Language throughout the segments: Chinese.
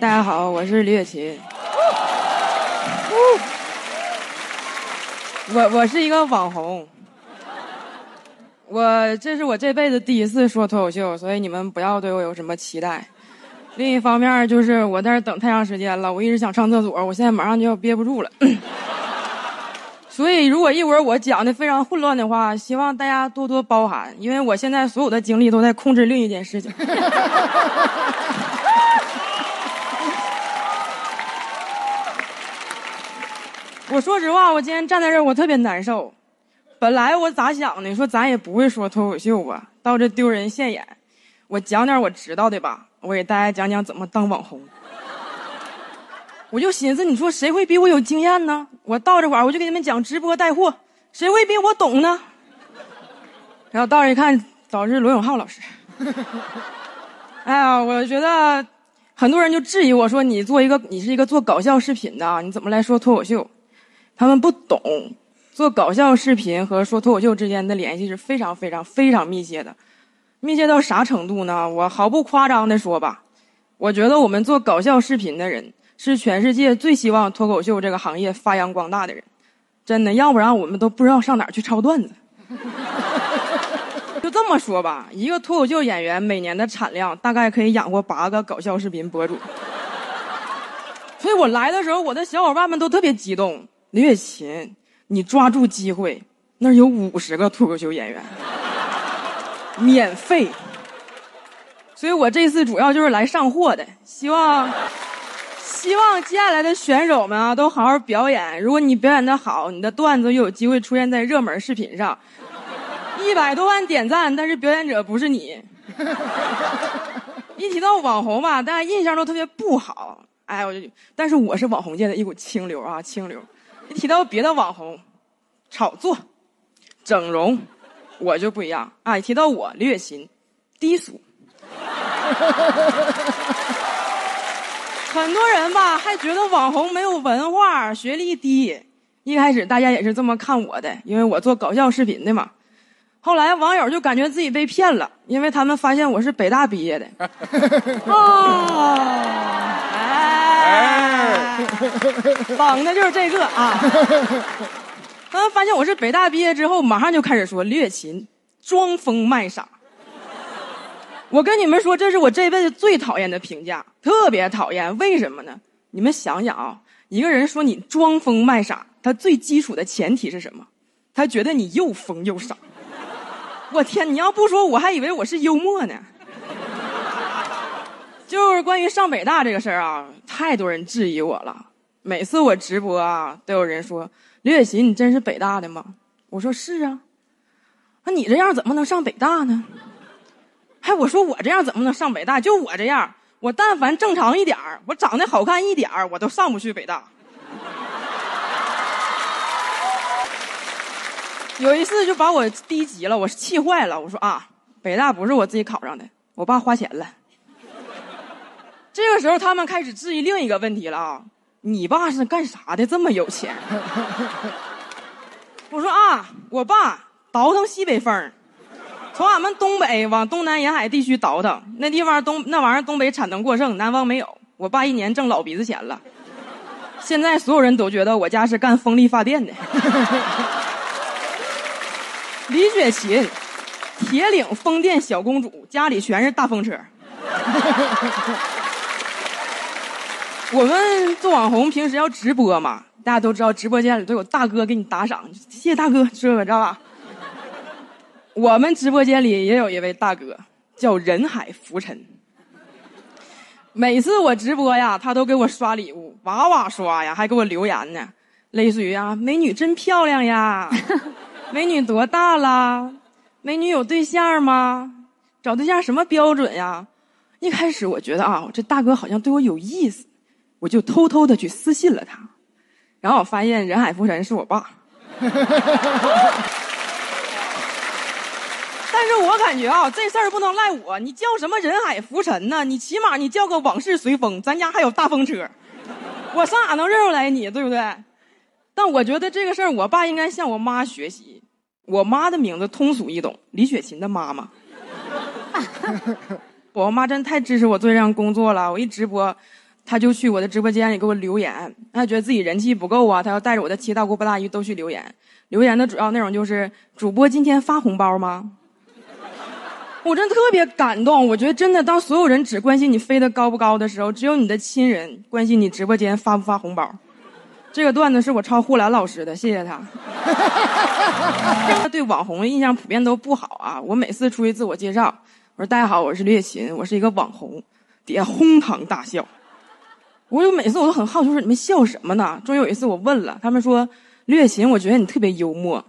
大家好，我是李雪琴。我我是一个网红。我这是我这辈子第一次说脱口秀，所以你们不要对我有什么期待。另一方面就是我在这等太长时间了，我一直想上厕所，我现在马上就要憋不住了。所以如果一会儿我讲的非常混乱的话，希望大家多多包涵，因为我现在所有的精力都在控制另一件事情。我说实话，我今天站在这儿，我特别难受。本来我咋想的？说咱也不会说脱口秀吧，到这丢人现眼。我讲点我知道的吧，我给大家讲讲怎么当网红。我就寻思，你说谁会比我有经验呢？我到这块儿，我就给你们讲直播带货，谁会比我懂呢？然后到这一看，早是罗永浩老师。哎呀，我觉得很多人就质疑我说，你做一个，你是一个做搞笑视频的，你怎么来说脱口秀？他们不懂。做搞笑视频和说脱口秀之间的联系是非常非常非常密切的，密切到啥程度呢？我毫不夸张的说吧，我觉得我们做搞笑视频的人是全世界最希望脱口秀这个行业发扬光大的人，真的，要不然我们都不知道上哪儿去抄段子。就这么说吧，一个脱口秀演员每年的产量大概可以养活八个搞笑视频博主，所以我来的时候，我的小伙伴们都特别激动，李雪琴。你抓住机会，那儿有五十个脱口秀演员，免费。所以我这次主要就是来上货的，希望，希望接下来的选手们啊都好好表演。如果你表演的好，你的段子又有机会出现在热门视频上，一百多万点赞，但是表演者不是你。一提到网红吧，大家印象都特别不好。哎，我就，但是我是网红界的一股清流啊，清流。一提到别的网红，炒作、整容，我就不一样啊！一提到我李雪琴，低俗。很多人吧还觉得网红没有文化、学历低。一开始大家也是这么看我的，因为我做搞笑视频的嘛。后来网友就感觉自己被骗了，因为他们发现我是北大毕业的。哦。绑的就是这个啊！他们发现我是北大毕业之后，马上就开始说李雪琴装疯卖傻。我跟你们说，这是我这辈子最讨厌的评价，特别讨厌。为什么呢？你们想想啊，一个人说你装疯卖傻，他最基础的前提是什么？他觉得你又疯又傻。我天，你要不说，我还以为我是幽默呢。就是关于上北大这个事儿啊，太多人质疑我了。每次我直播啊，都有人说：“刘雪琴，你真是北大的吗？”我说：“是啊。”那你这样怎么能上北大呢？还我说我这样怎么能上北大？就我这样，我但凡正常一点儿，我长得好看一点儿，我都上不去北大。有一次就把我逼急了，我是气坏了。我说啊，北大不是我自己考上的，我爸花钱了。这个时候，他们开始质疑另一个问题了啊！你爸是干啥的？这么有钱？我说啊，我爸倒腾西北风，从俺们东北往东南沿海地区倒腾，那地方东那玩意儿东北产能过剩，南方没有。我爸一年挣老鼻子钱了。现在所有人都觉得我家是干风力发电的。李雪琴，铁岭风电小公主，家里全是大风车。我们做网红，平时要直播嘛？大家都知道，直播间里都有大哥给你打赏，谢谢大哥，知道吧？我们直播间里也有一位大哥，叫人海浮沉。每次我直播呀，他都给我刷礼物，哇哇刷呀，还给我留言呢，类似于啊，美女真漂亮呀，美女多大啦？美女有对象吗？找对象什么标准呀？一开始我觉得啊，这大哥好像对我有意思。我就偷偷的去私信了他，然后我发现人海浮沉是我爸。但是我感觉啊，这事儿不能赖我。你叫什么人海浮沉呢？你起码你叫个往事随风。咱家还有大风车，我上哪能认出来你？对不对？但我觉得这个事儿，我爸应该向我妈学习。我妈的名字通俗易懂，李雪琴的妈妈。我妈真太支持我做这项工作了。我一直播。他就去我的直播间里给我留言，他觉得自己人气不够啊，他要带着我的七大姑八大姨都去留言。留言的主要内容就是主播今天发红包吗？我真特别感动。我觉得真的，当所有人只关心你飞得高不高的时候，只有你的亲人关心你直播间发不发红包。这个段子是我抄呼兰老师的，谢谢他。他对网红的印象普遍都不好啊。我每次出去自我介绍，我说大家好，我是李雪琴，我是一个网红，底下哄堂大笑。我就每次我都很好奇，说你们笑什么呢？终于有一次我问了，他们说。略琴，我觉得你特别幽默。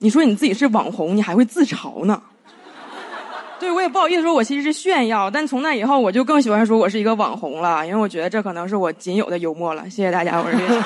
你说你自己是网红，你还会自嘲呢。对我也不好意思说，我其实是炫耀。但从那以后，我就更喜欢说我是一个网红了，因为我觉得这可能是我仅有的幽默了。谢谢大家，我是略琴。